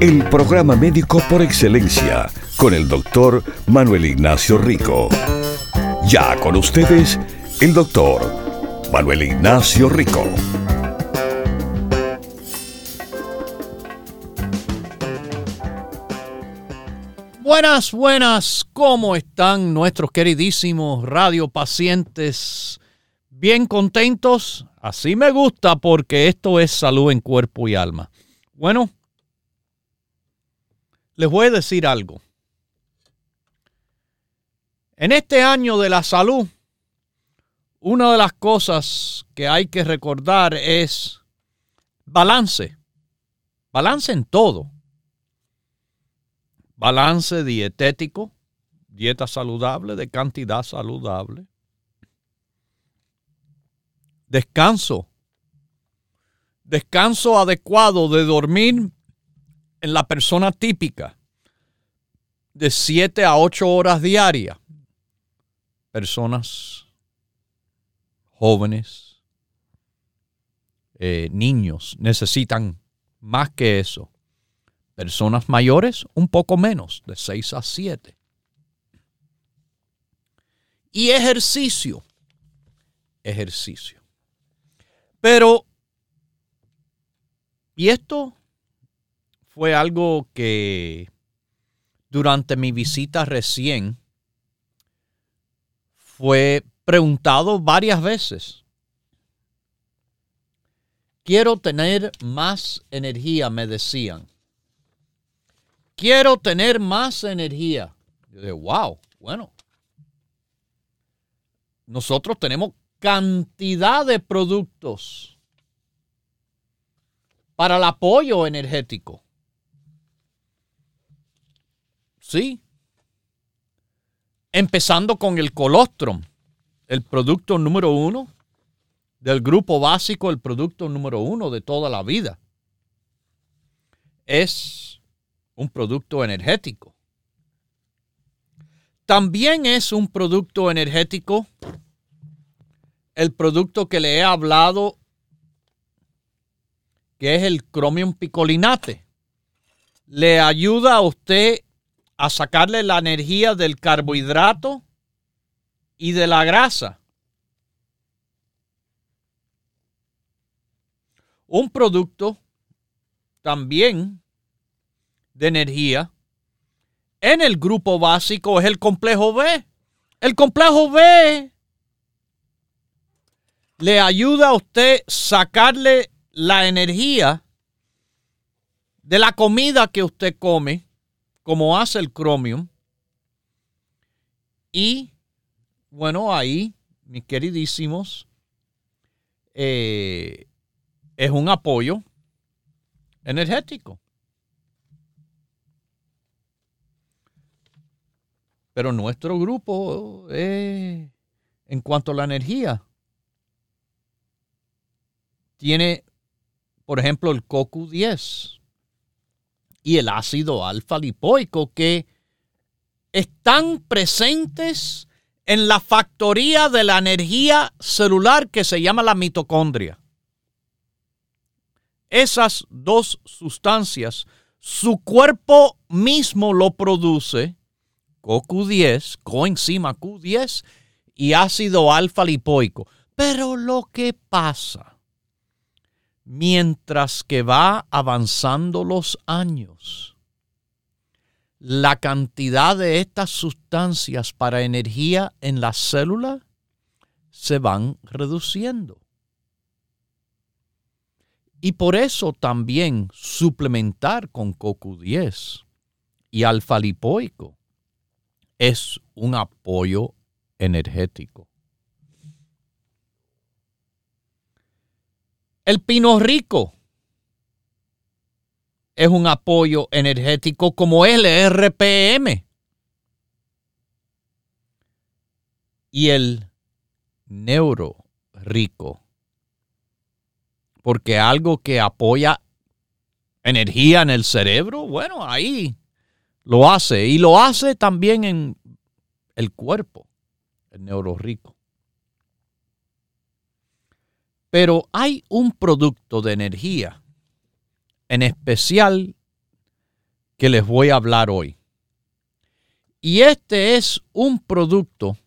El programa médico por excelencia con el doctor Manuel Ignacio Rico. Ya con ustedes, el doctor Manuel Ignacio Rico. Buenas, buenas, ¿cómo están nuestros queridísimos radiopacientes? ¿Bien contentos? Así me gusta porque esto es salud en cuerpo y alma. Bueno, les voy a decir algo. En este año de la salud, una de las cosas que hay que recordar es balance. Balance en todo. Balance dietético, dieta saludable, de cantidad saludable. Descanso. Descanso adecuado de dormir en la persona típica de 7 a 8 horas diarias personas jóvenes, eh, niños necesitan más que eso. Personas mayores, un poco menos, de 6 a 7. Y ejercicio, ejercicio. Pero, y esto fue algo que durante mi visita recién fue preguntado varias veces. Quiero tener más energía, me decían. Quiero tener más energía. Yo dije, wow, bueno. Nosotros tenemos cantidad de productos para el apoyo energético. Sí, empezando con el colostrum, el producto número uno del grupo básico, el producto número uno de toda la vida. Es un producto energético. También es un producto energético el producto que le he hablado, que es el cromium picolinate. Le ayuda a usted a sacarle la energía del carbohidrato y de la grasa. Un producto también de energía en el grupo básico es el complejo B. El complejo B le ayuda a usted sacarle la energía de la comida que usted come como hace el Chromium. Y bueno, ahí, mis queridísimos, eh, es un apoyo energético. Pero nuestro grupo, en cuanto a la energía, tiene, por ejemplo, el CoQ10 y el ácido alfa lipoico que están presentes en la factoría de la energía celular que se llama la mitocondria. Esas dos sustancias, su cuerpo mismo lo produce, CoQ10, coenzima Q10 y ácido alfa lipoico. Pero lo que pasa mientras que va avanzando los años, la cantidad de estas sustancias para energía en la célula se van reduciendo. Y por eso también suplementar con CoQ10 y alfa lipoico es un apoyo energético. El pino rico es un apoyo energético como el RPM. Y el neuro rico. Porque algo que apoya energía en el cerebro, bueno, ahí lo hace. Y lo hace también en el cuerpo, el neuro rico. Pero hay un producto de energía en especial que les voy a hablar hoy. Y este es un producto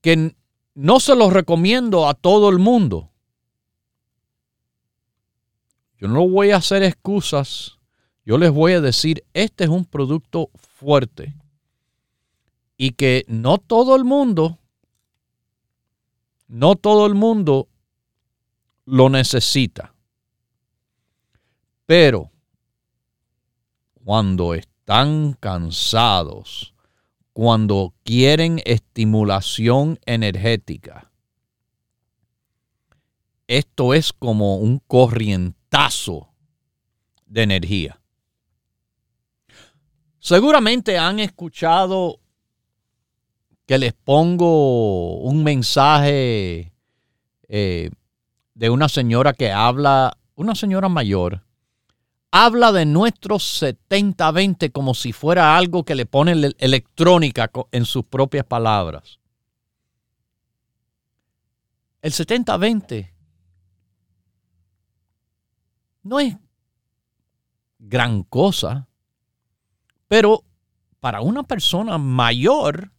que no se lo recomiendo a todo el mundo. Yo no voy a hacer excusas. Yo les voy a decir, este es un producto fuerte. Y que no todo el mundo, no todo el mundo lo necesita. Pero cuando están cansados, cuando quieren estimulación energética, esto es como un corrientazo de energía. Seguramente han escuchado que les pongo un mensaje eh, de una señora que habla, una señora mayor, habla de nuestros 70-20 como si fuera algo que le pone electrónica en sus propias palabras. El 70-20 no es gran cosa, pero para una persona mayor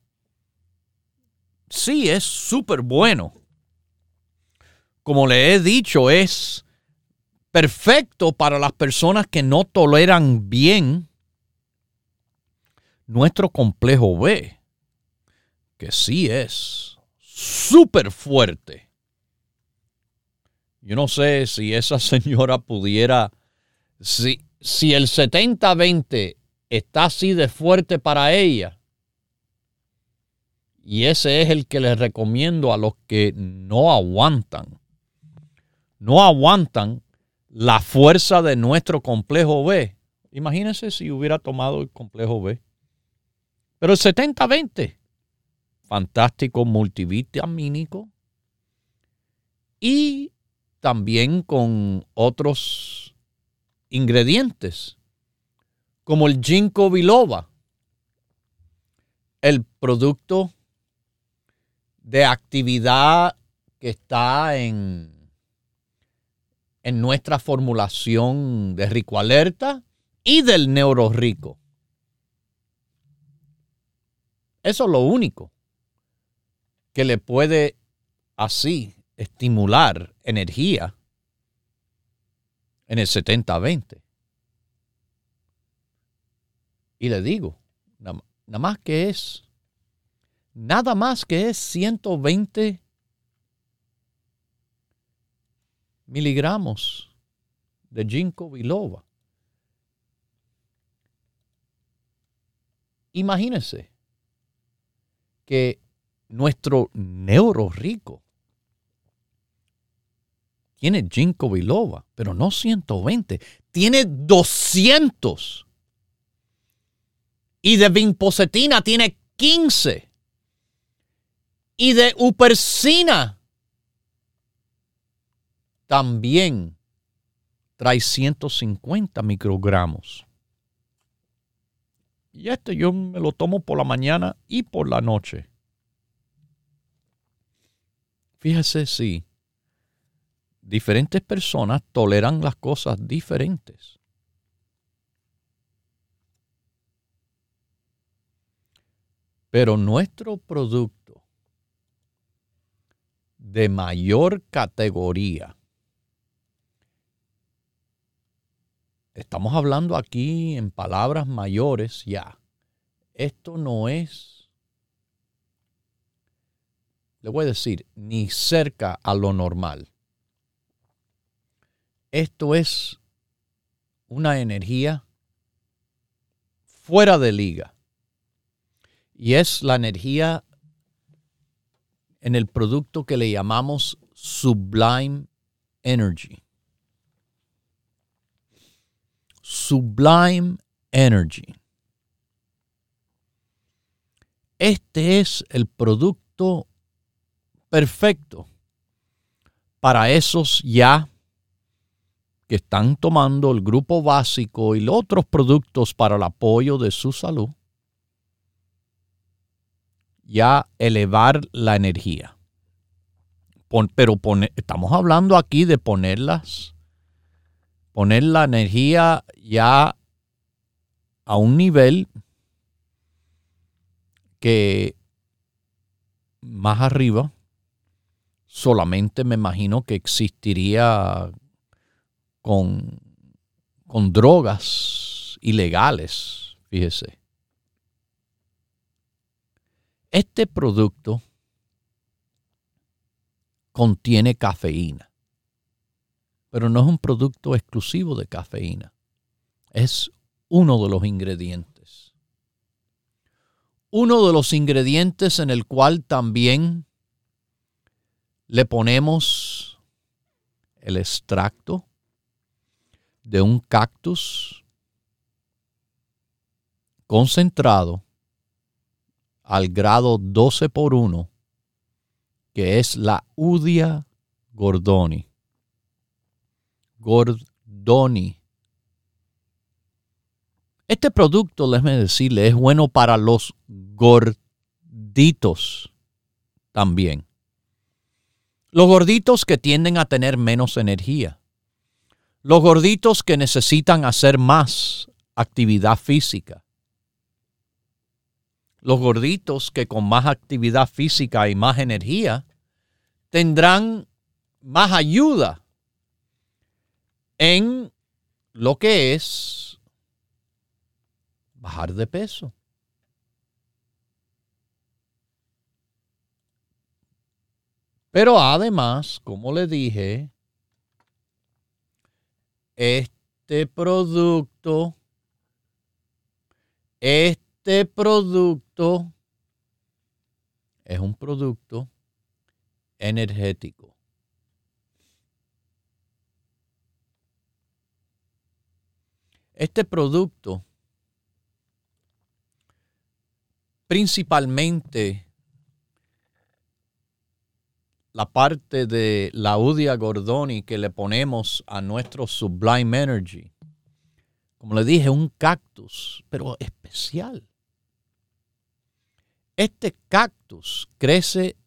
sí es súper bueno. Como le he dicho, es perfecto para las personas que no toleran bien nuestro complejo B, que sí es súper fuerte. Yo no sé si esa señora pudiera, si, si el 70-20 está así de fuerte para ella, y ese es el que les recomiendo a los que no aguantan. No aguantan la fuerza de nuestro complejo B. Imagínense si hubiera tomado el complejo B. Pero el 70-20, fantástico multivitamínico y también con otros ingredientes, como el ginkgo biloba, el producto de actividad que está en en nuestra formulación de Rico Alerta y del Neuro Rico. Eso es lo único que le puede así estimular energía en el 70-20. Y le digo, nada, más que es, nada más que es 120 miligramos de ginkgo biloba. Imagínense que nuestro neuro rico tiene ginkgo biloba, pero no 120, tiene 200. Y de vinpocetina tiene 15. Y de upersina también trae 150 microgramos. Y este yo me lo tomo por la mañana y por la noche. Fíjese si diferentes personas toleran las cosas diferentes. Pero nuestro producto de mayor categoría Estamos hablando aquí en palabras mayores ya. Esto no es, le voy a decir, ni cerca a lo normal. Esto es una energía fuera de liga. Y es la energía en el producto que le llamamos Sublime Energy. Sublime Energy. este es el producto perfecto para esos ya que están tomando el grupo básico y los otros productos para el apoyo de su salud, ya elevar la energía. pero estamos hablando aquí de ponerlas, poner la energía ya a un nivel que más arriba solamente me imagino que existiría con, con drogas ilegales, fíjese. Este producto contiene cafeína, pero no es un producto exclusivo de cafeína. Es uno de los ingredientes. Uno de los ingredientes en el cual también le ponemos el extracto de un cactus concentrado al grado 12 por 1, que es la Udia gordoni. Gordoni. Este producto, déjeme decirle, es bueno para los gorditos también. Los gorditos que tienden a tener menos energía. Los gorditos que necesitan hacer más actividad física. Los gorditos que con más actividad física y más energía tendrán más ayuda en lo que es bajar de peso. Pero además, como le dije, este producto, este producto es un producto energético. Este producto principalmente la parte de la Udia Gordoni que le ponemos a nuestro Sublime Energy. Como le dije, un cactus, pero especial. Este cactus crece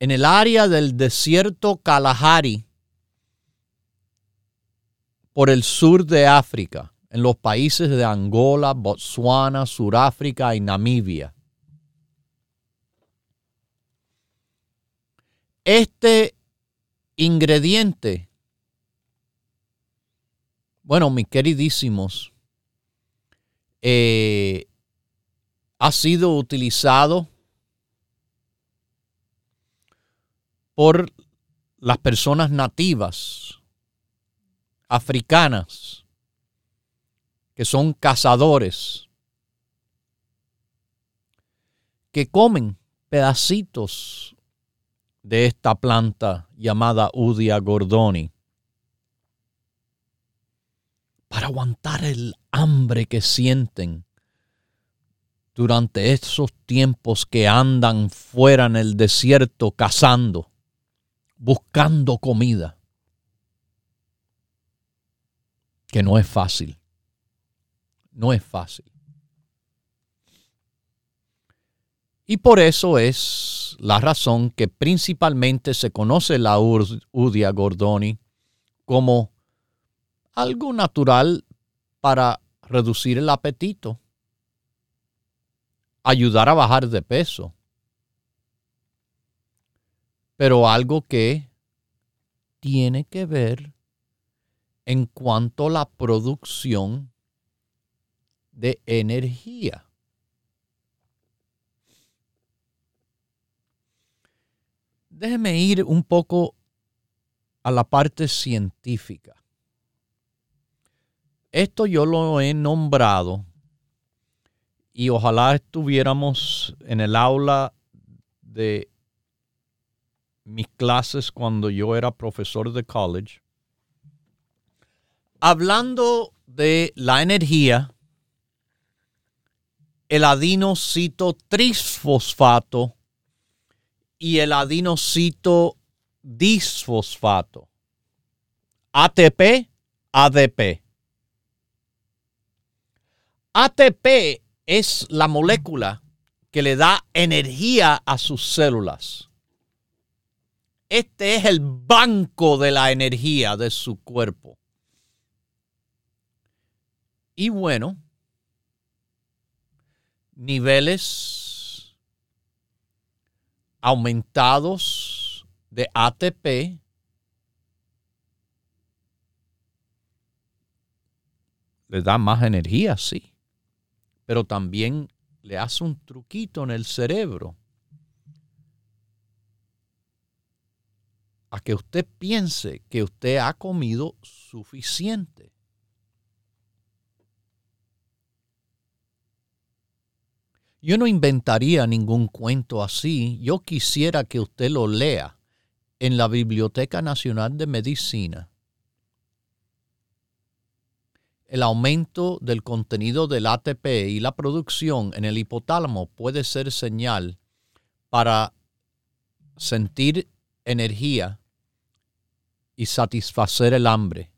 en el área del desierto Kalahari por el sur de África, en los países de Angola, Botswana, Suráfrica y Namibia. Este ingrediente, bueno, mis queridísimos, eh, ha sido utilizado por las personas nativas africanas que son cazadores, que comen pedacitos de esta planta llamada Udia gordoni para aguantar el hambre que sienten durante esos tiempos que andan fuera en el desierto cazando, buscando comida, que no es fácil, no es fácil. Y por eso es la razón que principalmente se conoce la Udia gordoni como algo natural para reducir el apetito, ayudar a bajar de peso, pero algo que tiene que ver en cuanto a la producción de energía. Déjeme ir un poco a la parte científica. Esto yo lo he nombrado y ojalá estuviéramos en el aula de mis clases cuando yo era profesor de college, hablando de la energía el adenocito trisfosfato y el adenocito disfosfato. ATP, ADP. ATP es la molécula que le da energía a sus células. Este es el banco de la energía de su cuerpo. Y bueno, niveles aumentados de ATP le da más energía, sí, pero también le hace un truquito en el cerebro a que usted piense que usted ha comido suficiente. Yo no inventaría ningún cuento así. Yo quisiera que usted lo lea en la Biblioteca Nacional de Medicina. El aumento del contenido del ATP y la producción en el hipotálamo puede ser señal para sentir energía y satisfacer el hambre.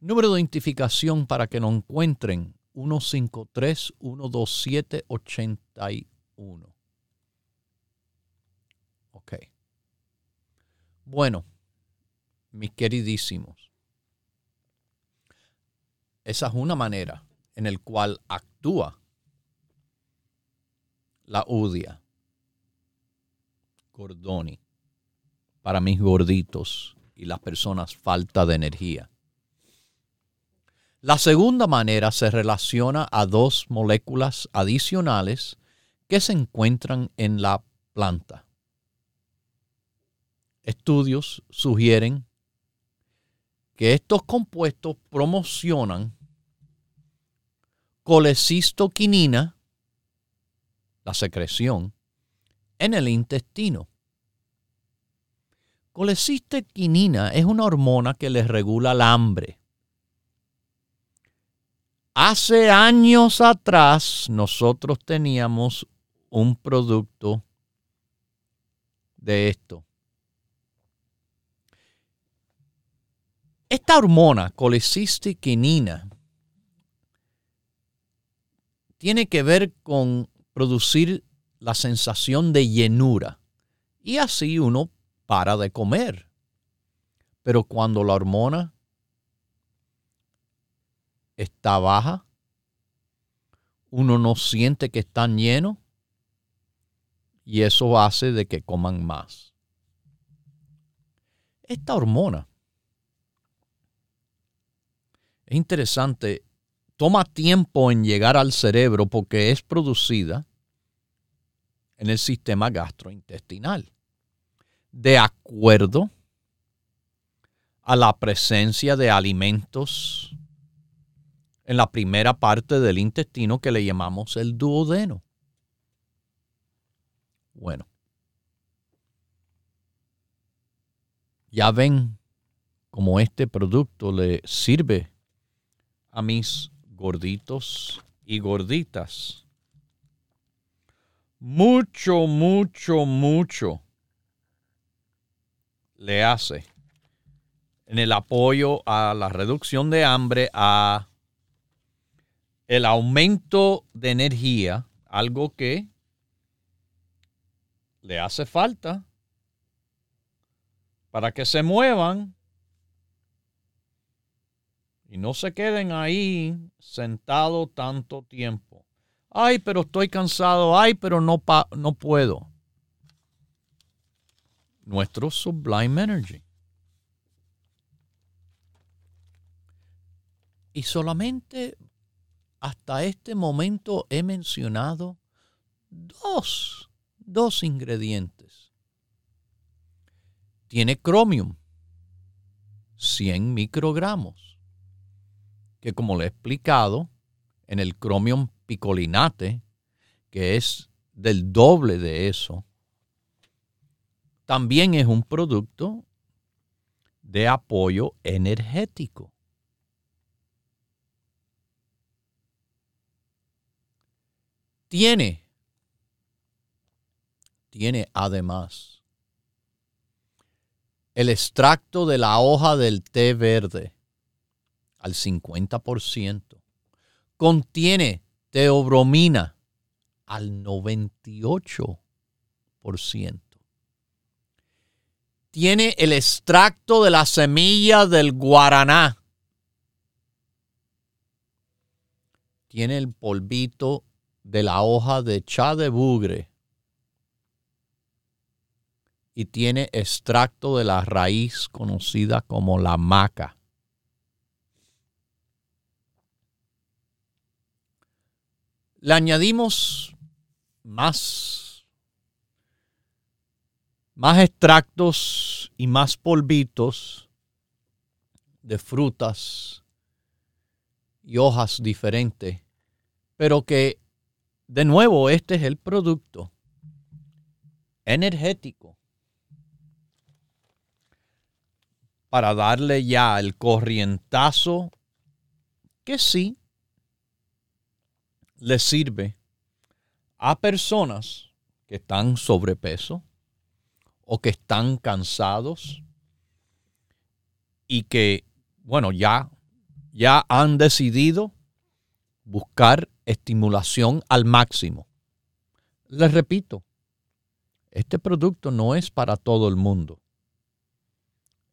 Número de identificación para que nos encuentren 153-127-81. Ok. Bueno, mis queridísimos, esa es una manera en la cual actúa la UDIA. Gordoni para mis gorditos y las personas falta de energía. La segunda manera se relaciona a dos moléculas adicionales que se encuentran en la planta. Estudios sugieren que estos compuestos promocionan colecistoquinina, la secreción, en el intestino. Colecistoquinina es una hormona que les regula el hambre Hace años atrás nosotros teníamos un producto de esto. Esta hormona, colecistiquinina, tiene que ver con producir la sensación de llenura y así uno para de comer. Pero cuando la hormona está baja, uno no siente que están llenos y eso hace de que coman más. Esta hormona es interesante, toma tiempo en llegar al cerebro porque es producida en el sistema gastrointestinal. De acuerdo a la presencia de alimentos en la primera parte del intestino que le llamamos el duodeno. Bueno, ya ven cómo este producto le sirve a mis gorditos y gorditas. Mucho, mucho, mucho le hace en el apoyo a la reducción de hambre, a el aumento de energía, algo que le hace falta para que se muevan y no se queden ahí sentados tanto tiempo. Ay, pero estoy cansado. Ay, pero no, no puedo. Nuestro Sublime Energy. Y solamente hasta este momento he mencionado dos, dos ingredientes. Tiene cromium, 100 microgramos, que como le he explicado, en el cromium picolinate, que es del doble de eso, también es un producto de apoyo energético. tiene, tiene además el extracto de la hoja del té verde al 50%. Contiene teobromina al 98%. Tiene el extracto de la semilla del guaraná. Tiene el polvito de la hoja de cha de bugre. Y tiene extracto de la raíz conocida como la maca. Le añadimos más, más extractos y más polvitos de frutas y hojas diferentes, pero que de nuevo este es el producto energético para darle ya el corrientazo que sí le sirve a personas que están sobrepeso o que están cansados y que, bueno, ya, ya han decidido buscar estimulación al máximo. Les repito, este producto no es para todo el mundo.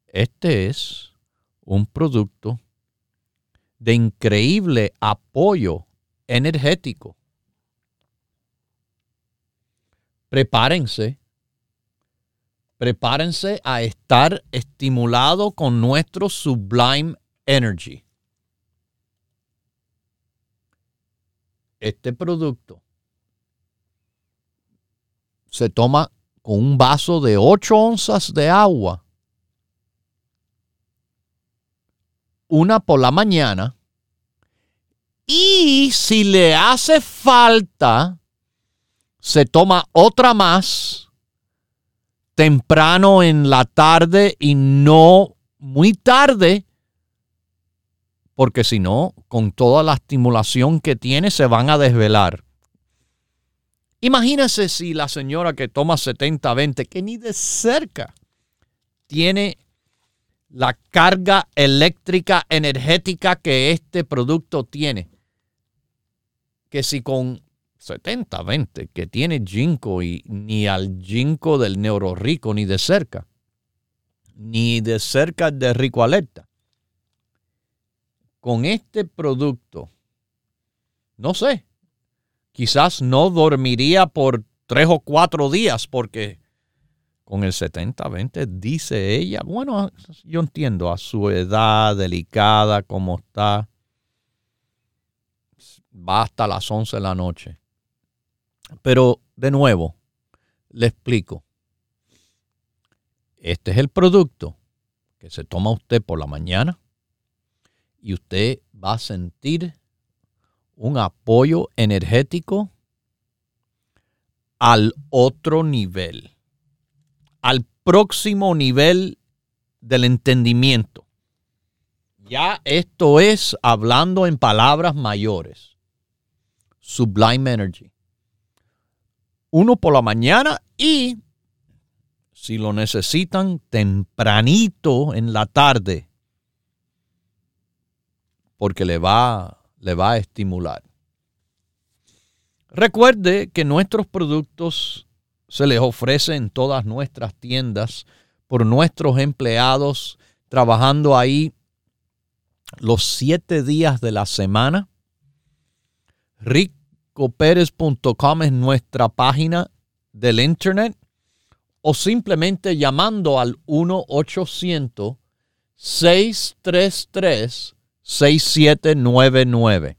Este es un producto de increíble apoyo energético. Prepárense. Prepárense a estar estimulado con nuestro Sublime Energy. Este producto se toma con un vaso de 8 onzas de agua. Una por la mañana y si le hace falta, se toma otra más temprano en la tarde y no muy tarde, porque si no, con toda la estimulación que tiene, se van a desvelar. Imagínese si la señora que toma 70-20, que ni de cerca tiene la carga eléctrica energética que este producto tiene que si con 70, 20, que tiene ginkgo y ni al ginkgo del neurorico ni de cerca, ni de cerca de rico alerta, con este producto, no sé, quizás no dormiría por tres o cuatro días porque con el 70-20 dice ella, bueno, yo entiendo a su edad delicada, como está, va hasta las 11 de la noche. Pero de nuevo, le explico. Este es el producto que se toma usted por la mañana y usted va a sentir un apoyo energético al otro nivel, al próximo nivel del entendimiento. Ya esto es hablando en palabras mayores. Sublime Energy. Uno por la mañana y, si lo necesitan, tempranito en la tarde, porque le va, le va a estimular. Recuerde que nuestros productos se les ofrece en todas nuestras tiendas por nuestros empleados trabajando ahí los siete días de la semana. Rick Pérez.com es nuestra página del internet o simplemente llamando al 1-800-633-6799.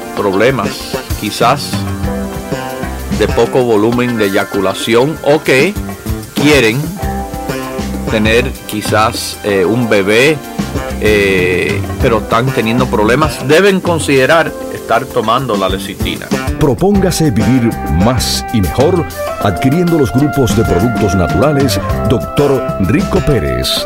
problemas, quizás de poco volumen de eyaculación o que quieren tener quizás eh, un bebé, eh, pero están teniendo problemas, deben considerar estar tomando la lecitina. Propóngase vivir más y mejor adquiriendo los grupos de productos naturales Dr. Rico Pérez.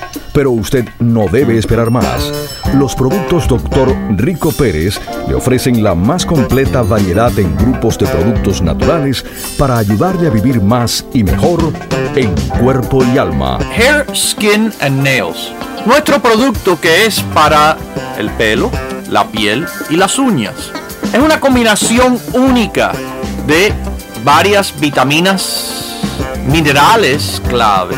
Pero usted no debe esperar más. Los productos Dr. Rico Pérez le ofrecen la más completa variedad en grupos de productos naturales para ayudarle a vivir más y mejor en cuerpo y alma. Hair, Skin and Nails. Nuestro producto que es para el pelo, la piel y las uñas. Es una combinación única de varias vitaminas, minerales claves,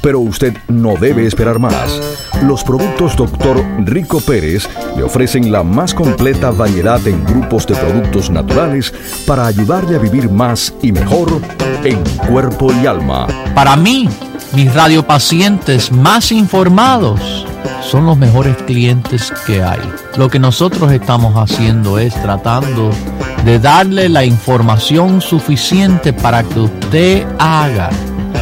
Pero usted no debe esperar más. Los productos Dr. Rico Pérez le ofrecen la más completa variedad en grupos de productos naturales para ayudarle a vivir más y mejor en cuerpo y alma. Para mí, mis radiopacientes más informados son los mejores clientes que hay. Lo que nosotros estamos haciendo es tratando de darle la información suficiente para que usted haga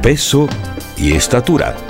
peso y estatura.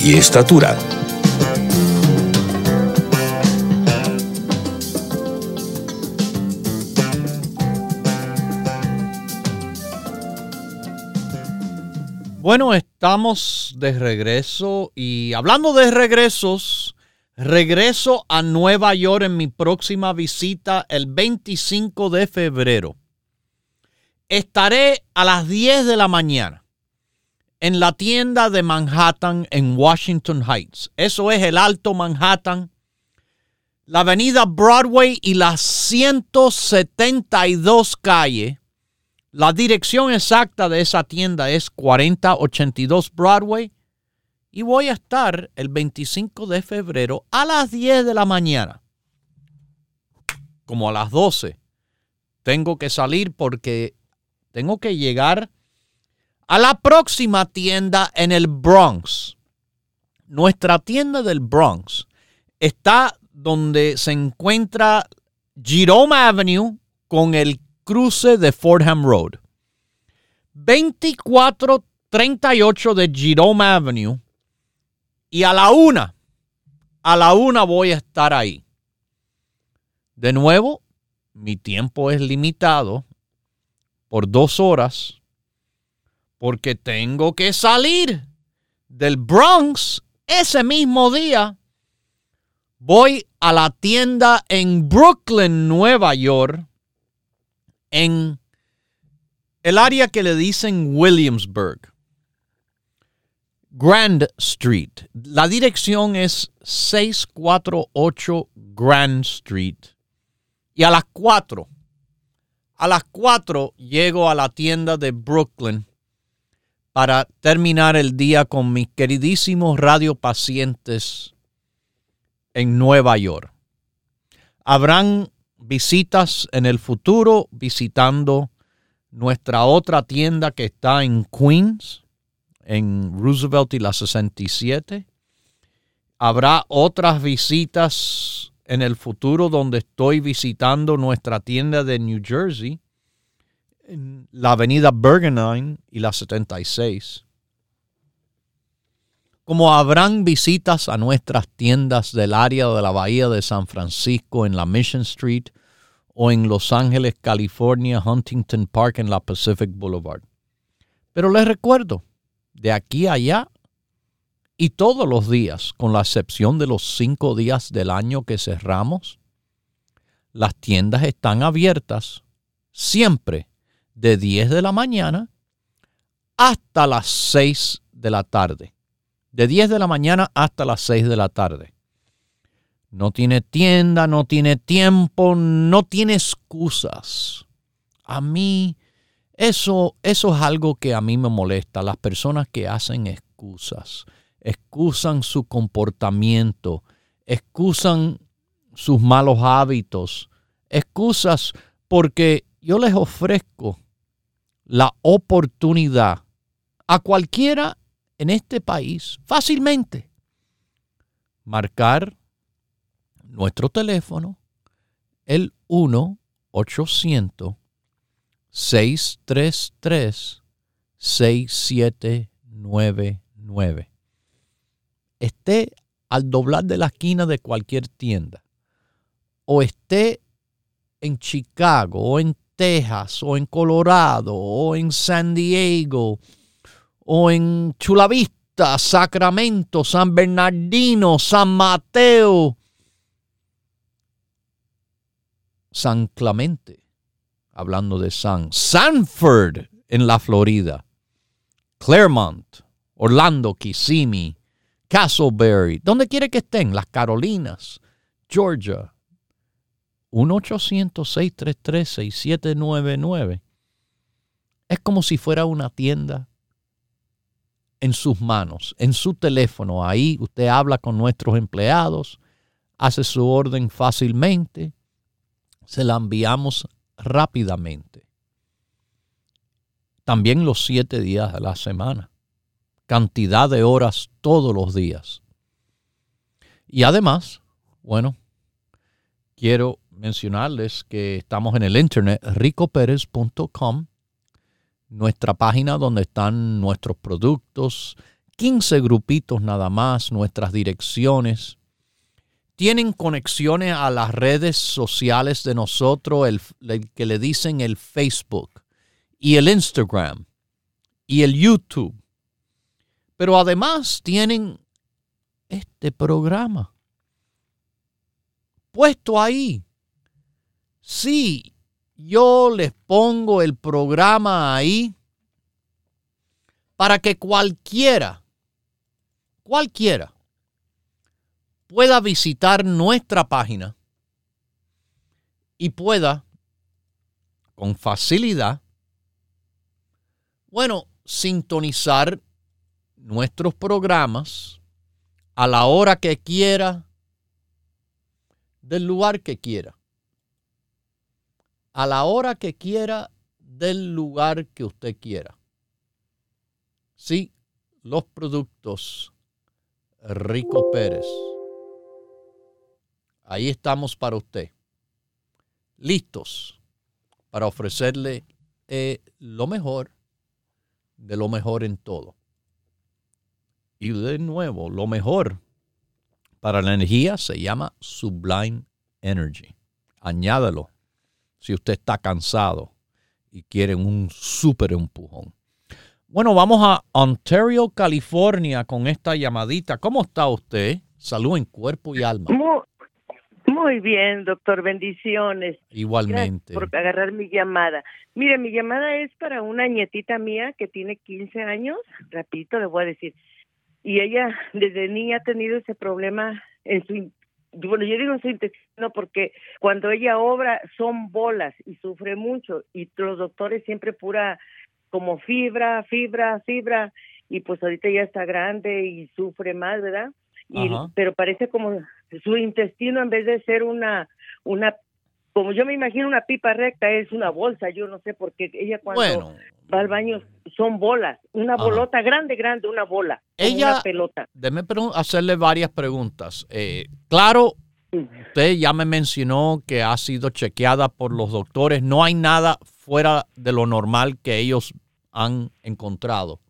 y estatura. Bueno, estamos de regreso y hablando de regresos, regreso a Nueva York en mi próxima visita el 25 de febrero. Estaré a las 10 de la mañana en la tienda de Manhattan en Washington Heights. Eso es el Alto Manhattan, la avenida Broadway y las 172 calles la dirección exacta de esa tienda es 4082 Broadway y voy a estar el 25 de febrero a las 10 de la mañana. Como a las 12. Tengo que salir porque tengo que llegar a la próxima tienda en el Bronx. Nuestra tienda del Bronx está donde se encuentra Jerome Avenue con el cruce de Fordham Road. 2438 de Jerome Avenue. Y a la una, a la una voy a estar ahí. De nuevo, mi tiempo es limitado por dos horas porque tengo que salir del Bronx ese mismo día. Voy a la tienda en Brooklyn, Nueva York, en el área que le dicen Williamsburg, Grand Street. La dirección es 648 Grand Street. Y a las 4, a las 4 llego a la tienda de Brooklyn para terminar el día con mis queridísimos radiopacientes en Nueva York. Habrán visitas en el futuro visitando nuestra otra tienda que está en Queens, en Roosevelt y la 67. Habrá otras visitas en el futuro donde estoy visitando nuestra tienda de New Jersey, en la avenida Bergenine y la 76 como habrán visitas a nuestras tiendas del área de la Bahía de San Francisco en la Mission Street o en Los Ángeles, California, Huntington Park en la Pacific Boulevard. Pero les recuerdo, de aquí a allá y todos los días, con la excepción de los cinco días del año que cerramos, las tiendas están abiertas siempre de 10 de la mañana hasta las 6 de la tarde de 10 de la mañana hasta las 6 de la tarde. No tiene tienda, no tiene tiempo, no tiene excusas. A mí, eso, eso es algo que a mí me molesta. Las personas que hacen excusas, excusan su comportamiento, excusan sus malos hábitos, excusas porque yo les ofrezco la oportunidad a cualquiera en este país fácilmente marcar nuestro teléfono, el 1-800-633-6799. Esté al doblar de la esquina de cualquier tienda, o esté en Chicago, o en Texas, o en Colorado, o en San Diego, o en Chulavista, Sacramento, San Bernardino, San Mateo, San Clemente, hablando de San, Sanford en la Florida, Claremont, Orlando, Kissimmee, Castleberry, donde quiere que estén, las Carolinas, Georgia, 1-800-633-6799. Es como si fuera una tienda en sus manos, en su teléfono. Ahí usted habla con nuestros empleados, hace su orden fácilmente, se la enviamos rápidamente. También los siete días de la semana. cantidad de horas todos los días. Y además, bueno, quiero mencionarles que estamos en el internet ricoperez.com, nuestra página donde están nuestros productos, 15 grupitos nada más, nuestras direcciones. Tienen conexiones a las redes sociales de nosotros, el, que le dicen el Facebook y el Instagram y el YouTube. Pero además tienen este programa puesto ahí. Sí, yo les pongo el programa ahí para que cualquiera, cualquiera, pueda visitar nuestra página y pueda con facilidad, bueno, sintonizar nuestros programas a la hora que quiera, del lugar que quiera. A la hora que quiera, del lugar que usted quiera. Sí, los productos Rico Pérez. Ahí estamos para usted. Listos para ofrecerle eh, lo mejor de lo mejor en todo. Y de nuevo, lo mejor para la energía se llama Sublime Energy. Añádelo si usted está cansado y quiere un súper empujón. Bueno, vamos a Ontario, California con esta llamadita. ¿Cómo está usted? Salud en cuerpo y alma. Muy, bien, doctor. Bendiciones. Igualmente. por agarrar mi llamada. Mire, mi llamada es para una nietita mía que tiene 15 años. Rapidito le voy a decir y ella desde niña ha tenido ese problema en su bueno yo digo su intestino porque cuando ella obra son bolas y sufre mucho y los doctores siempre pura como fibra fibra fibra y pues ahorita ya está grande y sufre más verdad y pero parece como su intestino en vez de ser una una como yo me imagino una pipa recta es una bolsa yo no sé porque ella cuando bueno va al baño, son bolas, una bolota grande, grande, una bola, Ella, una pelota. Déjeme hacerle varias preguntas. Eh, claro, usted ya me mencionó que ha sido chequeada por los doctores. No hay nada fuera de lo normal que ellos han encontrado.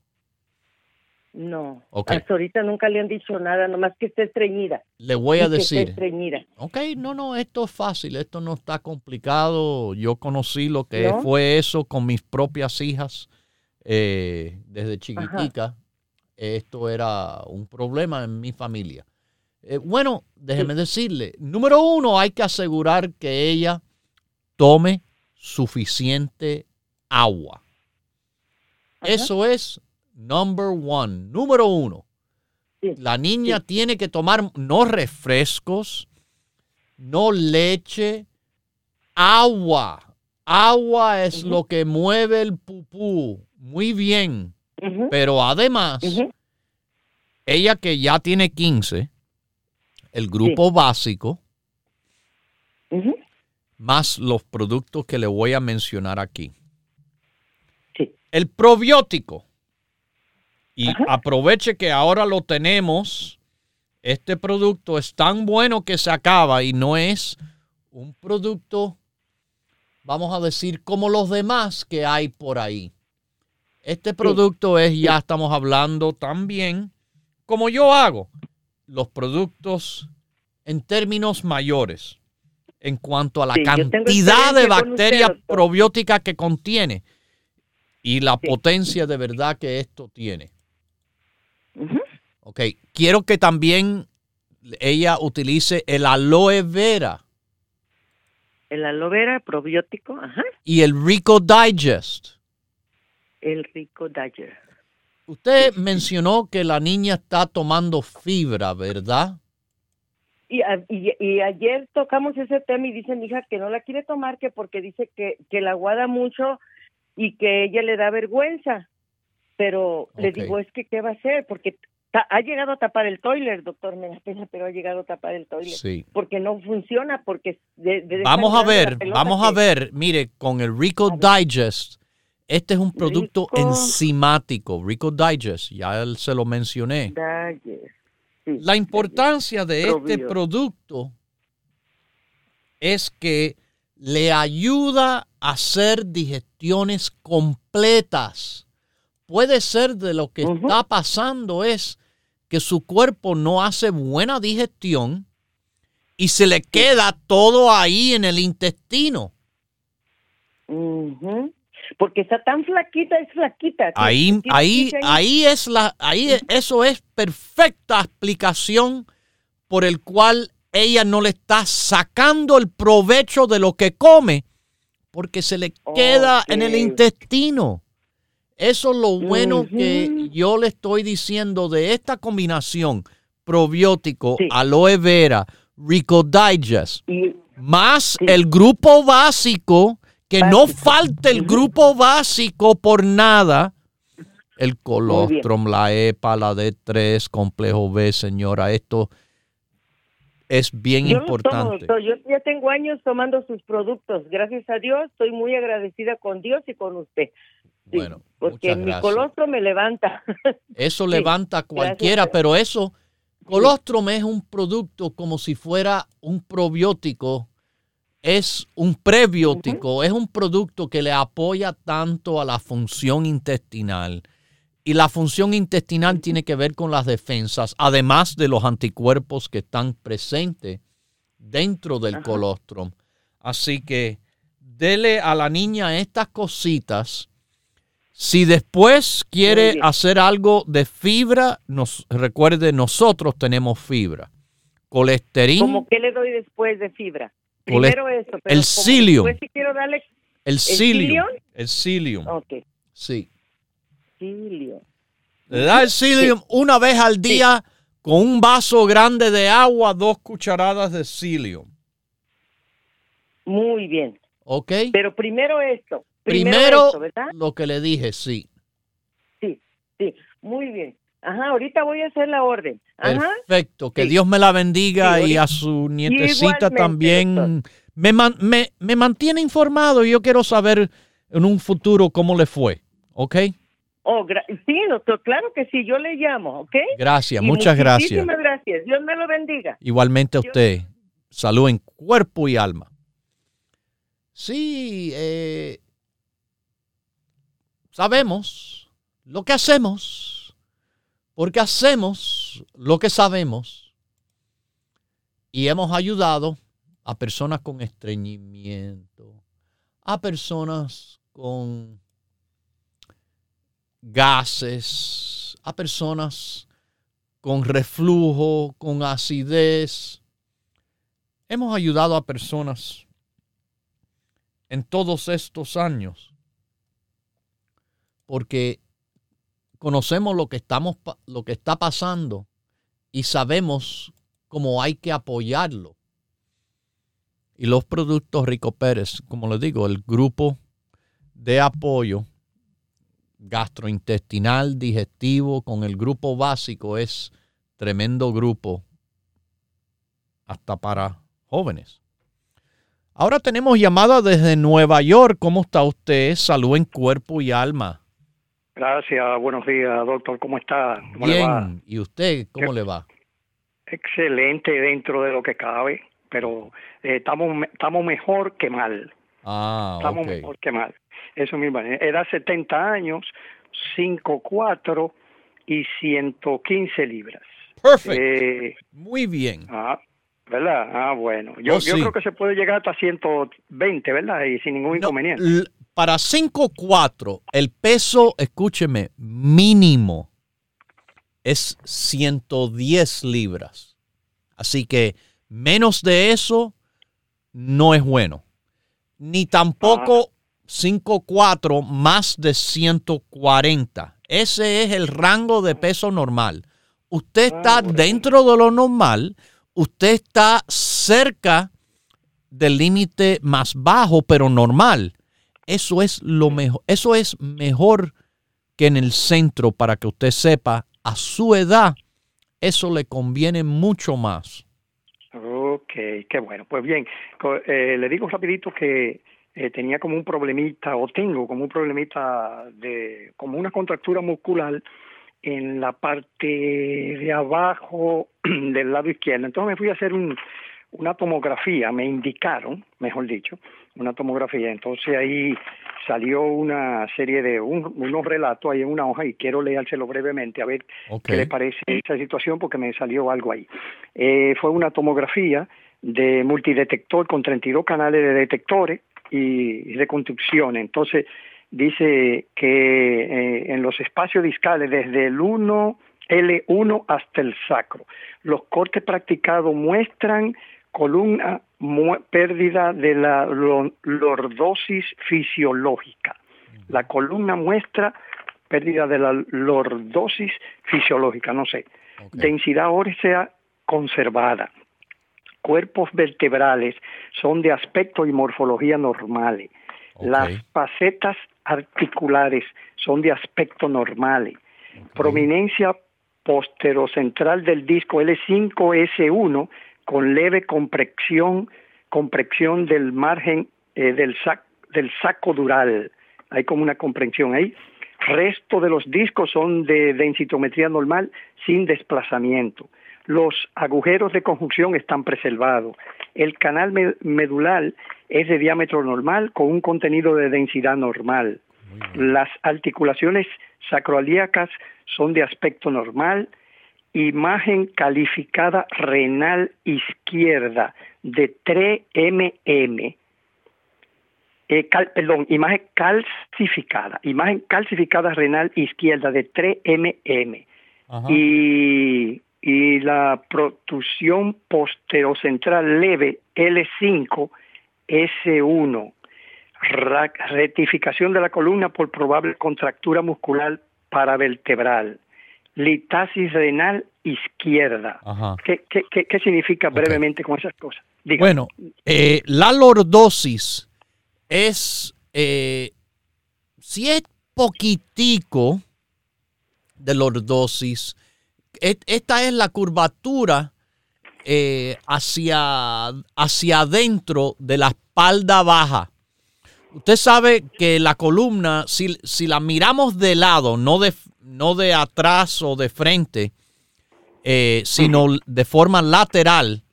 No, hasta ahorita nunca le han dicho nada, nomás que esté estreñida. Le voy a decir. estreñida. Ok, no, no, esto es fácil, esto no está complicado. Yo conocí lo que fue eso con mis propias hijas eh, desde chiquitica. Esto era un problema en mi familia. Eh, bueno, déjeme decirle, número uno, hay que asegurar que ella tome suficiente agua. Eso es number one, número uno. La niña tiene que tomar no refrescos, no leche, agua. Agua es lo que mueve el pupú. Muy bien. Pero además, ella que ya tiene 15, el grupo básico, más los productos que le voy a mencionar aquí. El probiótico y aproveche que ahora lo tenemos. Este producto es tan bueno que se acaba y no es un producto, vamos a decir, como los demás que hay por ahí. Este producto es, ya estamos hablando también, como yo hago, los productos en términos mayores, en cuanto a la cantidad de bacterias probióticas que contiene y la potencia de verdad que esto tiene. Ok, quiero que también ella utilice el aloe vera. El aloe vera probiótico, ajá. Y el Rico Digest. El Rico Digest. Usted mencionó que la niña está tomando fibra, ¿verdad? Y, y, ayer tocamos ese tema y dice mi hija que no la quiere tomar que porque dice que, que la aguada mucho y que ella le da vergüenza. Pero le digo, es que ¿qué va a hacer? Porque ha llegado a tapar el toiler, doctor, me da pena, pero ha llegado a tapar el toiler. Sí. Porque no funciona, porque... vamos a ver, vamos a ver, mire, con el Rico Digest, Este es un producto Rico- enzimático, Rico Digest, ya él se lo mencioné. Digest. Sí, La importancia de este producto es que le ayuda a hacer digestiones completas. Puede ser de lo que está pasando es que su cuerpo no hace buena digestión y se le queda todo ahí en el intestino. Porque está tan flaquita, es flaquita. Ahí, ahí, 15 años. ahí es la, ahí es- eso es perfecta explicación por el cual ella no le está sacando el provecho de lo que come, porque se le queda en el intestino. Eso es lo bueno que yo le estoy diciendo de esta combinación probiótico, Sí. aloe vera, Rico Digest, Y, más Sí. el grupo básico, que no falte el grupo básico por nada. El colostrum, la EPA, la D3, complejo B, señora, esto es bien yo tomo, importante. doctor. Yo ya tengo años tomando sus productos. Gracias a Dios, estoy muy agradecida con Dios y con usted. Bueno, porque mi colostro me levanta. Eso Sí, levanta a cualquiera, gracias. pero eso, colostrum es un producto como si fuera un probiótico, es un prebiótico, es un producto que le apoya tanto a la función intestinal. Y la función intestinal tiene que ver con las defensas, además de los anticuerpos que están presentes dentro del colostrum. Así que dele a la niña estas cositas. Si después quiere hacer algo de fibra, nos recuerde, nosotros tenemos fibra. Colesterol, ¿Cómo que le doy después de fibra? Primero eso. Pero el psyllium. Después si quiero darle... el psyllium. psyllium? El psyllium, Ok, sí. psyllium. Le da el psyllium una vez al día con un vaso grande de agua, dos cucharadas de psyllium. Muy bien. ¿Ok? Pero primero esto. Primero, Primero esto, ¿verdad? lo que le dije, sí. Sí, sí. Muy bien. Ajá, ahorita voy a hacer la orden. Ajá. Perfecto. Que Sí. Dios me la bendiga Sí, y a su nietecita también. Me, man- me, me mantiene informado y yo quiero saber en un futuro cómo le fue. ¿Ok? Oh, sí, doctor, claro que sí, yo le llamo, ¿ok? Gracias, Y muchas gracias. Muchísimas gracias. Dios me lo bendiga. Igualmente a usted. Salud en cuerpo y alma. Sí, eh, sabemos lo que hacemos, porque hacemos lo que sabemos y hemos ayudado a personas con estreñimiento, a personas con gases, a personas con reflujo, con acidez. Hemos ayudado a personas en todos estos años porque conocemos lo que estamos lo que está pasando y sabemos cómo hay que apoyarlo. Y los productos Rico Pérez, como les digo, el grupo de apoyo gastrointestinal, digestivo, con el grupo básico es tremendo grupo hasta para jóvenes. Ahora tenemos llamada desde Nueva York. ¿Cómo está usted? Salud en cuerpo y alma. Gracias, buenos días, doctor. ¿Cómo está? ¿Cómo le va? Bien. ¿Y usted cómo le va? Excelente dentro de lo que cabe, pero eh, estamos estamos mejor que mal. Ah, Estamos mejor que mal. Eso mismo. Era 70 años, 5'4 y 115 libras. Perfecto. Eh, Muy bien. ah, ¿Verdad? Ah, bueno. Yo, Oh, yo sí. creo que se puede llegar hasta 120, ¿verdad? Y sin ningún No, inconveniente. Para 5'4, el peso, escúcheme, mínimo es 110 libras. Así que menos de eso no es bueno. Ni tampoco 5'4 más de 140. Ese es el rango de peso normal. Usted está Ah, bueno. dentro de lo normal, usted está cerca del límite más bajo, pero normal. Eso es lo mejor, eso es mejor que en el centro para que usted sepa a su edad eso le conviene mucho más. Ok, qué bueno. Pues bien, eh, le digo rapidito que eh, tenía como un problemita, o tengo como un problemita de, como una contractura muscular en la parte de abajo del lado izquierdo. Entonces me fui a hacer un, una tomografía, me indicaron, mejor dicho, una tomografía. Entonces ahí salió una serie de unos relatos ahí en una hoja y quiero leérselo brevemente a ver qué le parece esa situación porque me salió algo ahí. Eh, fue una tomografía de multidetector con 32 canales de detectores y reconstrucción. Entonces dice que eh, en los espacios discales desde el 1 L1 hasta el sacro, los cortes practicados muestran columna pérdida de la lordosis fisiológica. La columna muestra pérdida de la lordosis fisiológica, no sé. Densidad ósea conservada. Cuerpos vertebrales son de aspecto y morfología normales. Las facetas articulares son de aspecto normales. Prominencia posterocentral del disco L5S1 con leve compresión, compresión del margen eh, del, del saco dural. Hay como una comprensión ahí. Resto de los discos son de densitometría normal sin desplazamiento. Los agujeros de conjunción están preservados. El canal medular es de diámetro normal con un contenido de densidad normal. Las articulaciones sacroiliacas son de aspecto normal imagen calificada renal izquierda de 3 mm, eh, perdón, imagen calcificada, imagen calcificada renal izquierda de 3 mm y, y la protrusión posterocentral leve L5 S1, rectificación de la columna por probable contractura muscular paravertebral litasis renal izquierda. ¿Qué, qué, significa brevemente con esas cosas? Bueno, eh, la lordosis es, eh, si es poquitico de lordosis, esta es la curvatura eh, hacia, hacia adentro de la espalda baja. Usted sabe que la columna, si, si la miramos de lado, no de, no de atrás o de frente, eh, sino de forma lateral,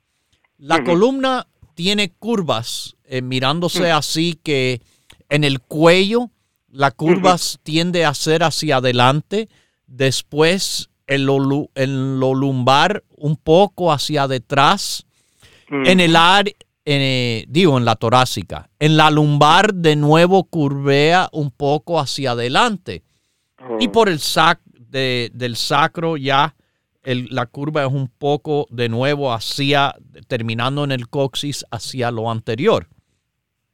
la columna tiene curvas, eh, mirándose así que en el cuello la curva tiende a ser hacia adelante, después en lo, lo lumbar un poco hacia detrás, en el eh, digo, en la torácica, en la lumbar de nuevo curvea un poco hacia adelante. Y por el sac del sacro ya la curva es un poco de nuevo hacia, terminando en el coxis hacia lo anterior.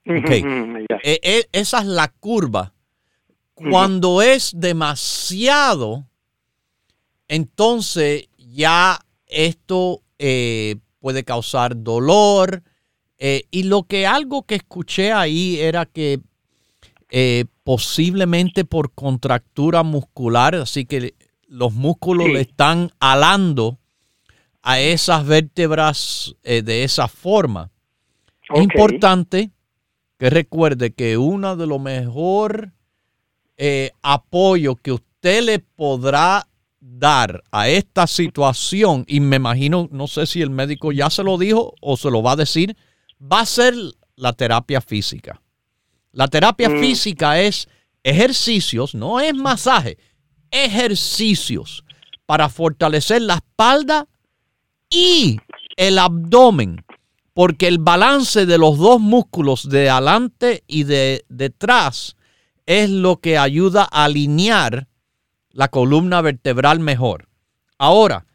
Okay. E, e, esa es la curva. Cuando es demasiado, entonces ya esto eh, puede causar dolor. Eh, y lo que algo que escuché ahí era que eh, posiblemente por contractura muscular, así que los músculos le están alando a esas vértebras eh, de esa forma. Es importante que recuerde que uno de los mejores eh, apoyos que usted le podrá dar a esta situación, y me imagino, no sé si el médico ya se lo dijo o se lo va a decir, va a ser la terapia física. La terapia mm. física es ejercicios, no es masaje, ejercicios para fortalecer la espalda y el abdomen, porque el balance de los dos músculos de adelante y de detrás es lo que ayuda a alinear la columna vertebral mejor. Ahora,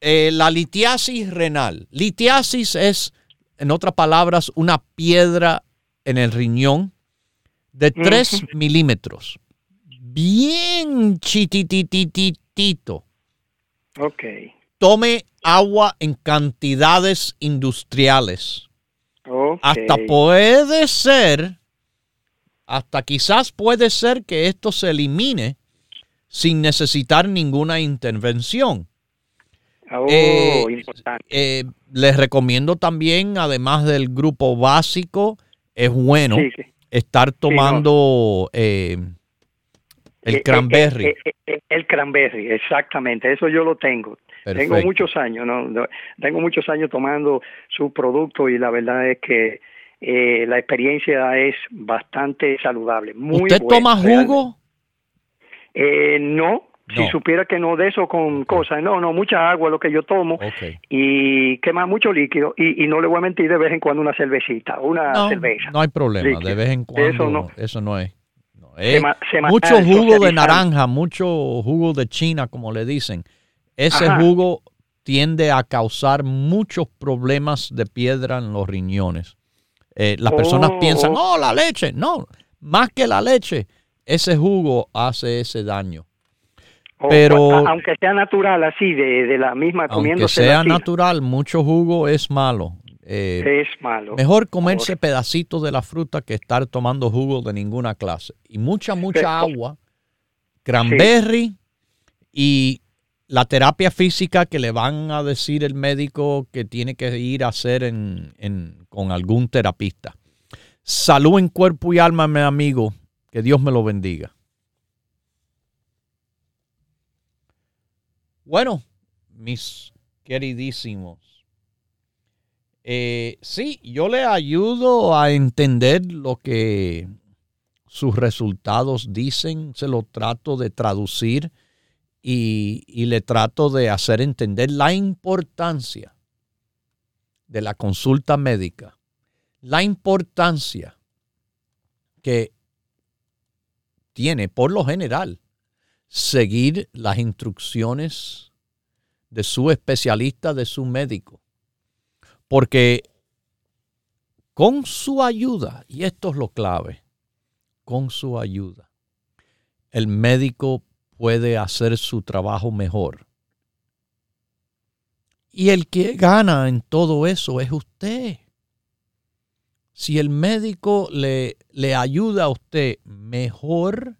eh, la litiasis renal. Litiasis es, en otras palabras, una piedra en el riñón de 3 milímetros. Bien chititititito. Ok. Tome agua en cantidades industriales. Hasta puede ser, hasta quizás puede ser que esto se elimine sin necesitar ninguna intervención. Oh, eh, importante. Eh, les recomiendo también, además del grupo básico, es bueno estar tomando eh, el Eh, eh, cranberry. el cranberry, exactamente, eso yo lo tengo. Tengo muchos años, ¿no? No, Tengo muchos años tomando su producto y la verdad es que la experiencia es bastante saludable. Muy ¿Usted buena, toma jugo? Eh, no, si No. supiera que no de eso con cosas, no, no, mucha agua lo que yo tomo y quema mucho líquido y, y no le voy a mentir de vez en cuando una cervecita, una No, cerveza. no hay problema. líquido. De vez en cuando. Eso Eso no. no, es. no es. Sema- mucho jugo de naranja, mucho jugo de China, como le dicen. Ese Ajá. jugo tiende a causar muchos problemas de piedra en los riñones. Eh, las personas Oh, piensan, oh. oh, la leche. No, más que la leche, ese jugo hace ese daño. Pero- a- aunque sea natural así de, de la misma Aunque sea natural, mucho jugo es malo. Eh, es malo. Mejor comerse pedacitos de la fruta que estar tomando jugo de ninguna clase. Y mucha, mucha Pero- agua, cranberry y la terapia física que le van a decir el médico que tiene que ir a hacer en, en- con algún terapista. Salud en cuerpo y alma, mi amigo. Que Dios me lo bendiga. Bueno, mis queridísimos. Eh, sí, yo le ayudo a entender lo que sus resultados dicen, se lo trato de traducir y, y le trato de hacer entender la importancia de la consulta médica, la importancia que tiene por lo general seguir las instrucciones de su especialista, de su médico. Porque con su ayuda, y esto es lo clave, con su ayuda, el médico puede hacer su trabajo mejor. Y el que gana en todo eso es usted. Si el médico le, le ayuda a usted mejor,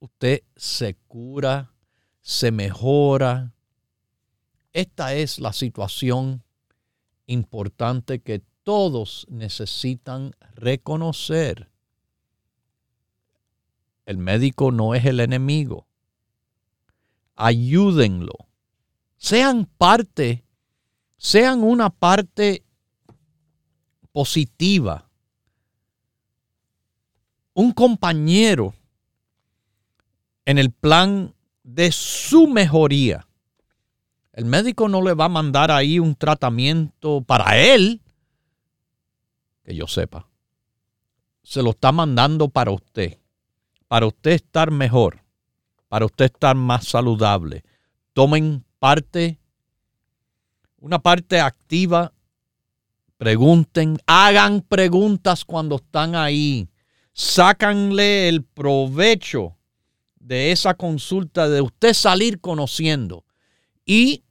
usted se cura, se mejora. Esta es la situación importante que todos necesitan reconocer. El médico no es el enemigo. Ayúdenlo. Sean parte, sean una parte positiva. Un compañero en el plan de su mejoría. El médico no le va a mandar ahí un tratamiento para él, que yo sepa. Se lo está mandando para usted, para usted estar mejor, para usted estar más saludable. Tomen parte, una parte activa, pregunten, hagan preguntas cuando están ahí, sácanle el provecho de esa consulta, de usted salir conociendo. Y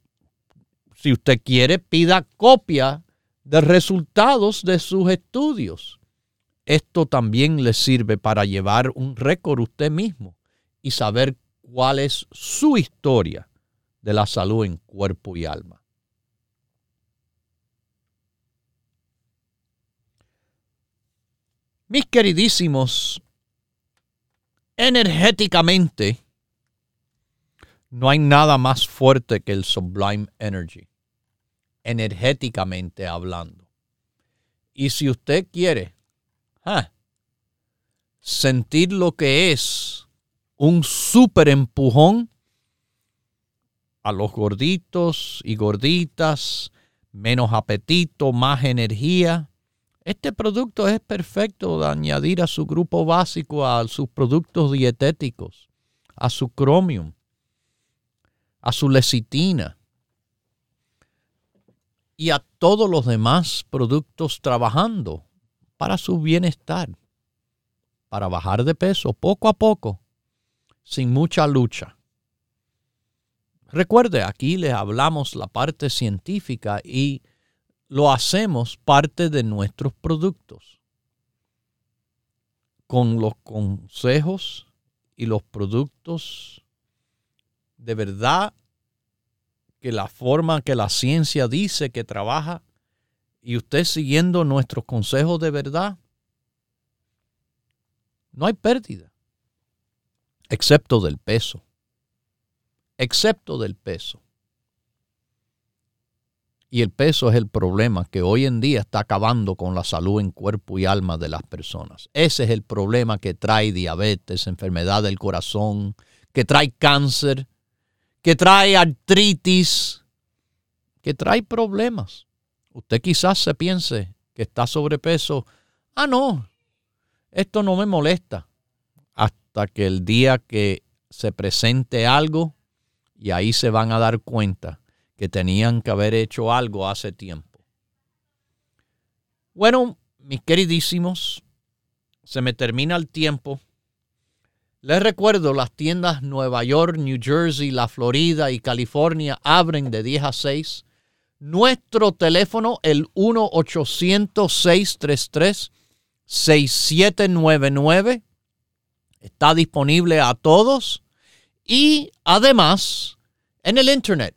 si usted quiere, pida copia de resultados de sus estudios. Esto también le sirve para llevar un récord usted mismo y saber cuál es su historia de la salud en cuerpo y alma. Mis queridísimos, energéticamente, no hay nada más fuerte que el Sublime Energy, energéticamente hablando. Y si usted quiere ah, sentir lo que es un súper empujón a los gorditos y gorditas, menos apetito, más energía, este producto es perfecto de añadir a su grupo básico, a sus productos dietéticos, a su chromium, a su lecitina y a todos los demás productos trabajando para su bienestar, para bajar de peso poco a poco, sin mucha lucha. Recuerde, aquí les hablamos la parte científica y lo hacemos parte de nuestros productos. Con los consejos y los productos de verdad que la forma que la ciencia dice que trabaja y usted siguiendo nuestros consejos de verdad, No hay pérdida, excepto del peso, excepto del peso. Y el peso es el problema que hoy en día está acabando con la salud en cuerpo y alma de las personas. Ese es el problema que trae diabetes, enfermedad del corazón, que trae cáncer, que trae artritis, que trae problemas. Usted quizás se piense que está sobrepeso. Ah, no, esto no me molesta. Hasta que el día que se presente algo y ahí se van a dar cuenta que tenían que haber hecho algo hace tiempo. Bueno, mis queridísimos, se me termina el tiempo. Les recuerdo, las tiendas Nueva York, New Jersey, la Florida y California abren de 10 a 6. Nuestro teléfono, el 1-800-633-6799, está disponible a todos. Y además, en el Internet,